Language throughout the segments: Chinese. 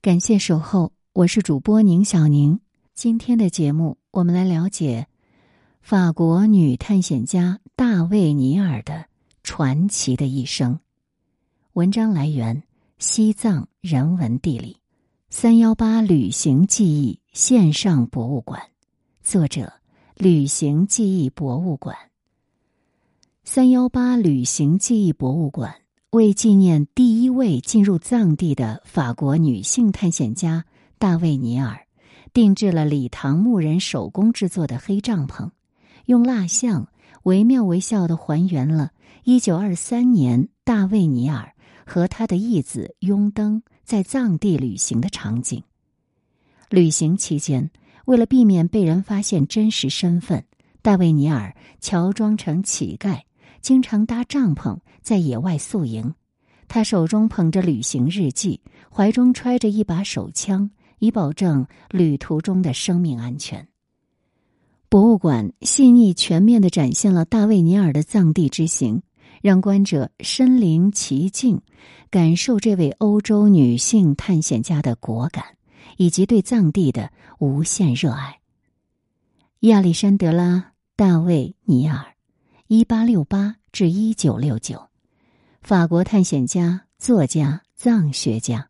感谢守候，我是主播宁小宁。今天的节目，我们来了解法国女探险家大卫·尼尔的传奇的一生。文章来源：西藏人文地理三幺八旅行记忆线上博物馆，作者：旅行记忆博物馆。三幺八旅行记忆博物馆。为纪念第一位进入藏地的法国女性探险家大卫·尼尔，定制了礼堂牧人手工制作的黑帐篷，用蜡像惟妙惟肖的还原了1923年大卫·尼尔和他的义子雍登在藏地旅行的场景。旅行期间，为了避免被人发现真实身份，大卫·尼尔乔装成乞丐。经常搭帐篷在野外宿营，他手中捧着旅行日记，怀中揣着一把手枪，以保证旅途中的生命安全。博物馆细腻全面的展现了大卫·尼尔的藏地之行，让观者身临其境，感受这位欧洲女性探险家的果敢以及对藏地的无限热爱。亚历山德拉·大卫·尼尔。一八六八至一九六九，法国探险家、作家、藏学家。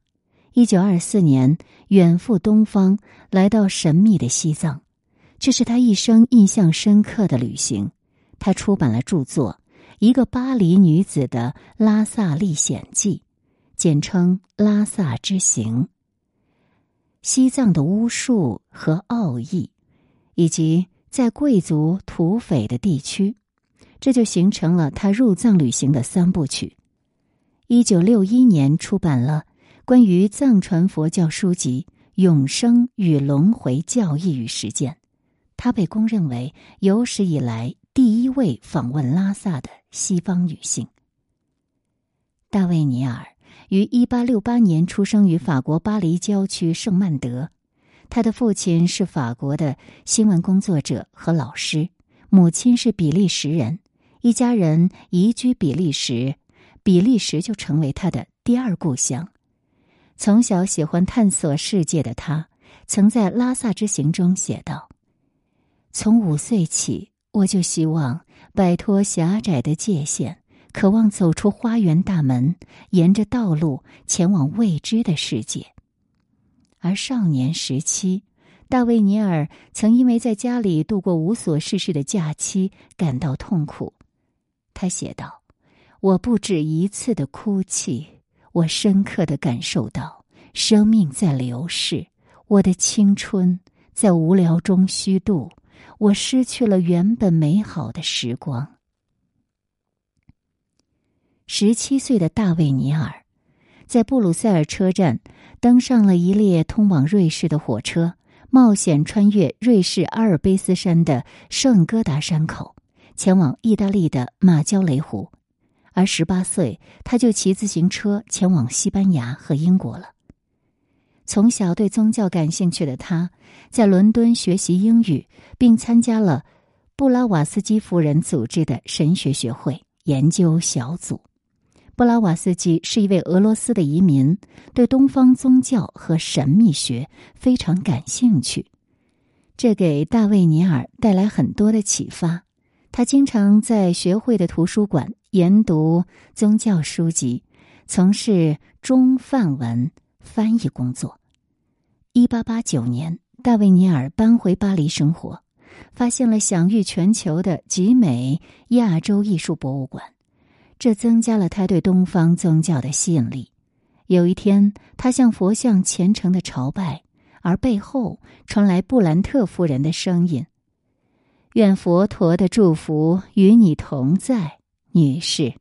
一九二四年远赴东方，来到神秘的西藏，这是他一生印象深刻的旅行。他出版了著作《一个巴黎女子的拉萨历险记》，简称《拉萨之行》。西藏的巫术和奥义，以及在贵族、土匪的地区。这就形成了他入藏旅行的三部曲。一九六一年出版了关于藏传佛教书籍《永生与轮回教义与实践》，他被公认为有史以来第一位访问拉萨的西方女性。大卫·尼尔于一八六八年出生于法国巴黎郊区圣曼德，他的父亲是法国的新闻工作者和老师，母亲是比利时人。一家人移居比利时，比利时就成为他的第二故乡。从小喜欢探索世界的他，曾在拉萨之行中写道：“从五岁起，我就希望摆脱狭窄的界限，渴望走出花园大门，沿着道路前往未知的世界。”而少年时期，大卫·尼尔曾因为在家里度过无所事事的假期感到痛苦。他写道：“我不止一次的哭泣，我深刻的感受到生命在流逝，我的青春在无聊中虚度，我失去了原本美好的时光。”十七岁的大卫·尼尔，在布鲁塞尔车站登上了一列通往瑞士的火车，冒险穿越瑞士阿尔卑斯山的圣戈达山口。前往意大利的马焦雷湖，而十八岁他就骑自行车前往西班牙和英国了。从小对宗教感兴趣的他，在伦敦学习英语，并参加了布拉瓦斯基夫人组织的神学学会研究小组。布拉瓦斯基是一位俄罗斯的移民，对东方宗教和神秘学非常感兴趣，这给大卫·尼尔带来很多的启发。他经常在学会的图书馆研读宗教书籍，从事中梵文翻译工作。一八八九年，大卫·尼尔搬回巴黎生活，发现了享誉全球的集美亚洲艺术博物馆，这增加了他对东方宗教的吸引力。有一天，他向佛像虔诚的朝拜，而背后传来布兰特夫人的声音。愿佛陀的祝福与你同在，女士。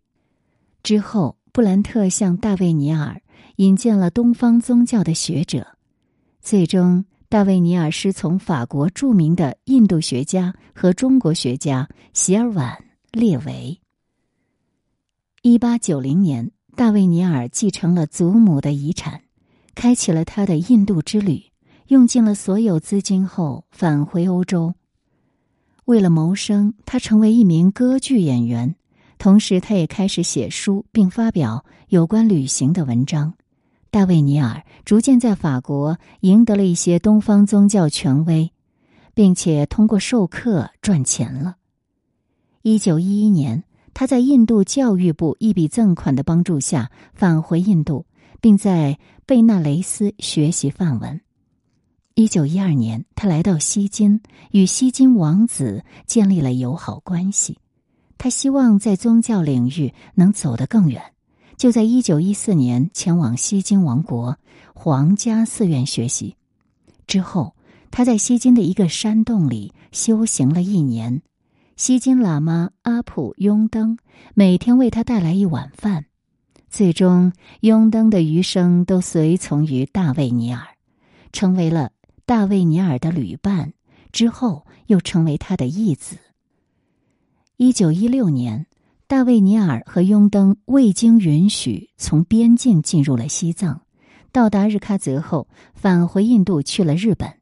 之后，布兰特向大卫·尼尔引荐了东方宗教的学者，最终，大卫·尼尔师从法国著名的印度学家和中国学家席尔瓦·列维。一八九零年，大卫·尼尔继承了祖母的遗产，开启了他的印度之旅，用尽了所有资金后返回欧洲。为了谋生，他成为一名歌剧演员，同时他也开始写书，并发表有关旅行的文章。大卫尼尔逐渐在法国赢得了一些东方宗教权威，并且通过授课赚钱了。一九一一年，他在印度教育部一笔赠款的帮助下返回印度，并在贝纳雷斯学习梵文。一九一二年，他来到西金，与西金王子建立了友好关系。他希望在宗教领域能走得更远。就在一九一四年前往西金王国皇家寺院学习，之后他在西金的一个山洞里修行了一年。西金喇嘛阿普雍登每天为他带来一碗饭。最终，雍登的余生都随从于大卫尼尔，成为了大卫尼尔的旅伴。之后又成为他的义子。一九一六年。大卫尼尔和雍登未经允许从边境进入了西藏，到达日喀则后返回印度去了日本。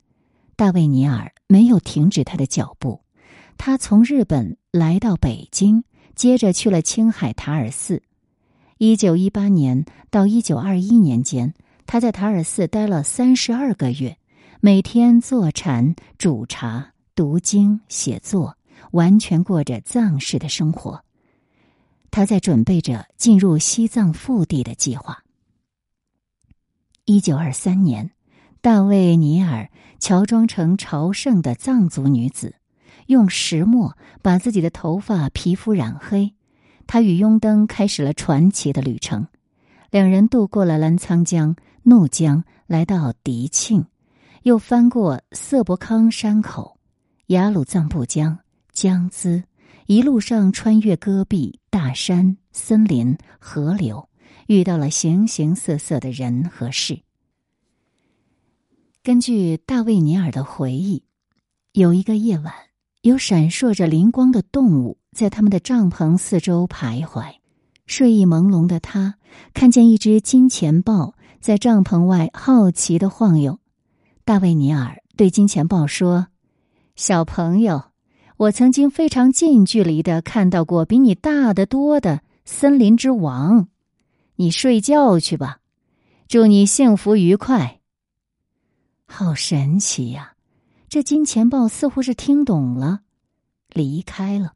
大卫尼尔没有停止他的脚步，他从日本来到北京，接着去了青海塔尔寺。一九一八年到一九二一年间，他在塔尔寺待了三十二个月，每天坐禅、煮茶、读经、写作，完全过着藏式的生活。他在准备着进入西藏腹地的计划。一九二三年，大卫尼尔乔装成朝圣的藏族女子，用石墨把自己的头发、皮肤染黑。他与雍登开始了传奇的旅程。两人渡过了澜沧江、怒江，来到迪庆，又翻过色伯康山口、雅鲁藏布江、江孜。一路上穿越戈壁、大山、森林、河流，遇到了形形色色的人和事。根据大卫尼尔的回忆，有一个夜晚，有闪烁着灵光的动物在他们的帐篷四周徘徊。睡意朦胧的他看见一只金钱豹在帐篷外好奇的晃悠。大卫尼尔对金钱豹说：“小朋友。”我曾经非常近距离的看到过比你大得多的森林之王，你睡觉去吧，祝你幸福愉快。好神奇呀！这金钱豹似乎是听懂了，离开了。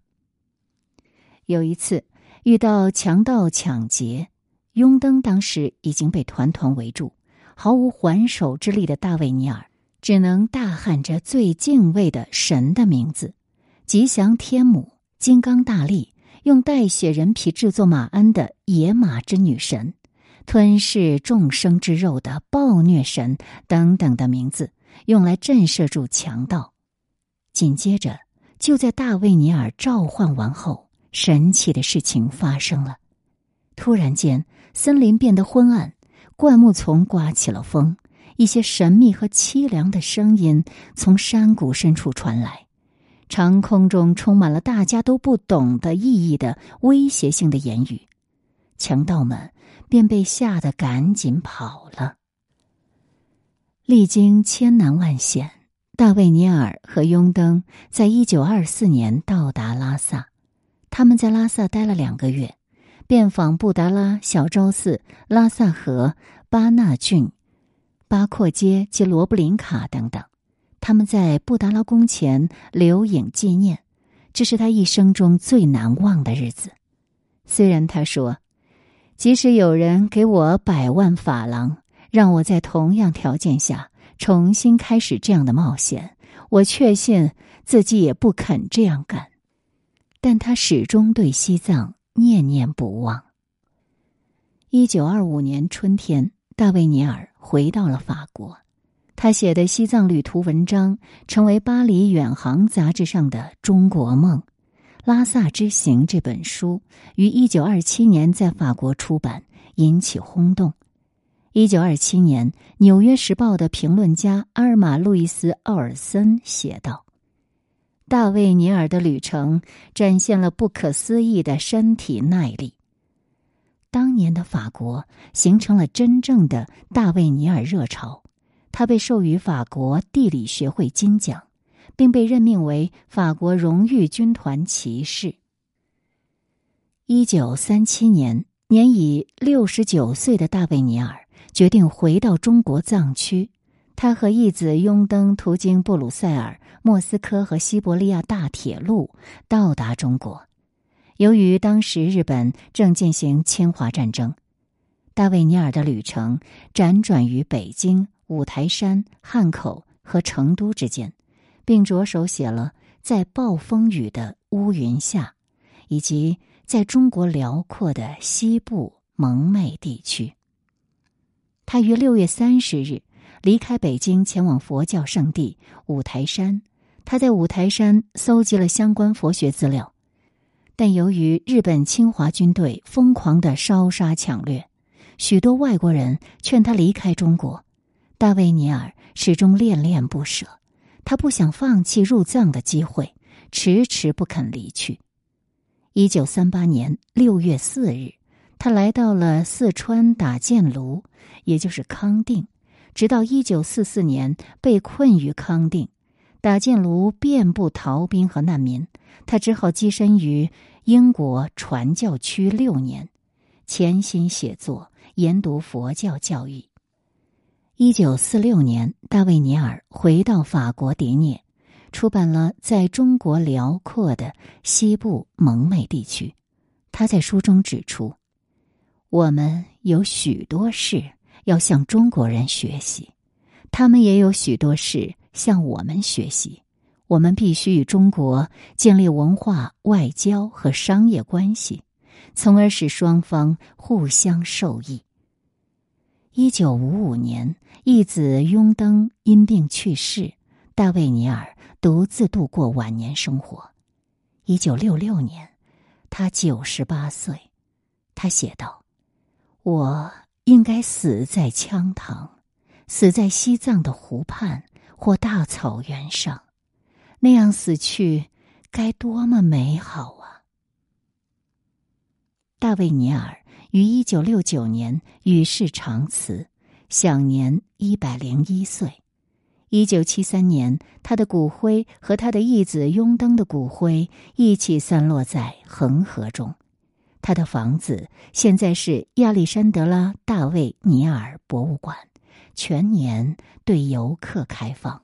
有一次遇到强盗抢劫，雍登当时已经被团团围住，毫无还手之力的大卫尼尔只能大喊着最敬畏的神的名字。吉祥天母、金刚大力、用带血人皮制作马鞍的野马之女神、吞噬众生之肉的暴虐神等等的名字，用来震慑住强盗。紧接着，就在大卫尼尔召唤完后，神奇的事情发生了。突然间，森林变得昏暗，灌木丛刮起了风，一些神秘和凄凉的声音从山谷深处传来。长空中充满了大家都不懂的意义的威胁性的言语，强盗们便被吓得赶紧跑了。历经千难万险，大卫尼尔和雍登在一九二四年到达拉萨。他们在拉萨待了两个月，遍访布达拉、小昭寺、拉萨河、巴纳郡、巴阔街及罗布林卡等等。他们在布达拉宫前留影纪念，这是他一生中最难忘的日子。虽然他说，即使有人给我百万法郎，让我在同样条件下重新开始这样的冒险，我确信自己也不肯这样干。但他始终对西藏念念不忘。一九二五年春天，大卫尼尔回到了法国。他写的西藏旅途文章成为巴黎远航杂志上的中国梦，《拉萨之行》这本书于一九二七年在法国出版，引起轰动。一九二七年，《纽约时报》的评论家阿尔玛·路易斯·奥尔森写道：“大卫·尼尔的旅程展现了不可思议的身体耐力。当年的法国形成了真正的大卫·尼尔热潮。”他被授予法国地理学会金奖，并被任命为法国荣誉军团骑士。一九三七年，年已六十九岁的大卫尼尔决定回到中国藏区。他和义子雍登途经布鲁塞尔、莫斯科和西伯利亚大铁路到达中国。由于当时日本正进行侵华战争，大卫尼尔的旅程辗转于北京、五台山、汉口和成都之间，并着手写了《在暴风雨的乌云下》，以及在中国辽阔的西部蒙昧地区。他于六月三十日。离开北京，前往佛教圣地五台山。他在五台山搜集了相关佛学资料，但由于日本侵华军队疯狂的烧杀抢掠，许多外国人劝他离开中国。大卫尼尔始终恋恋不舍，他不想放弃入藏的机会，迟迟不肯离去。一九三八年六月四日，他来到了四川打箭炉，也就是康定。直到一九四四年被困于康定，打箭炉遍布逃兵和难民，他只好栖身于英国传教区六年，潜心写作，研读佛教教育。一九四六年，大卫尼尔回到法国迪涅，出版了《在中国辽阔的西部蒙昧地区》。他在书中指出，我们有许多事。要向中国人学习，他们也有许多事向我们学习。我们必须与中国建立文化、外交和商业关系，从而使双方互相受益。一九五五年，义子雍登因病去世，大卫尼尔独自度过晚年生活。一九六六年，他九十八岁，他写道：“我。”应该死在羌塘，死在西藏的湖畔或大草原上，那样死去该多么美好啊！大卫尼尔于一九六九年与世长辞，享年一百零一岁。一九七三年，他的骨灰和他的义子雍登的骨灰一起散落在恒河中。他的房子现在是亚历山德拉·大卫·尼尔博物馆，全年对游客开放。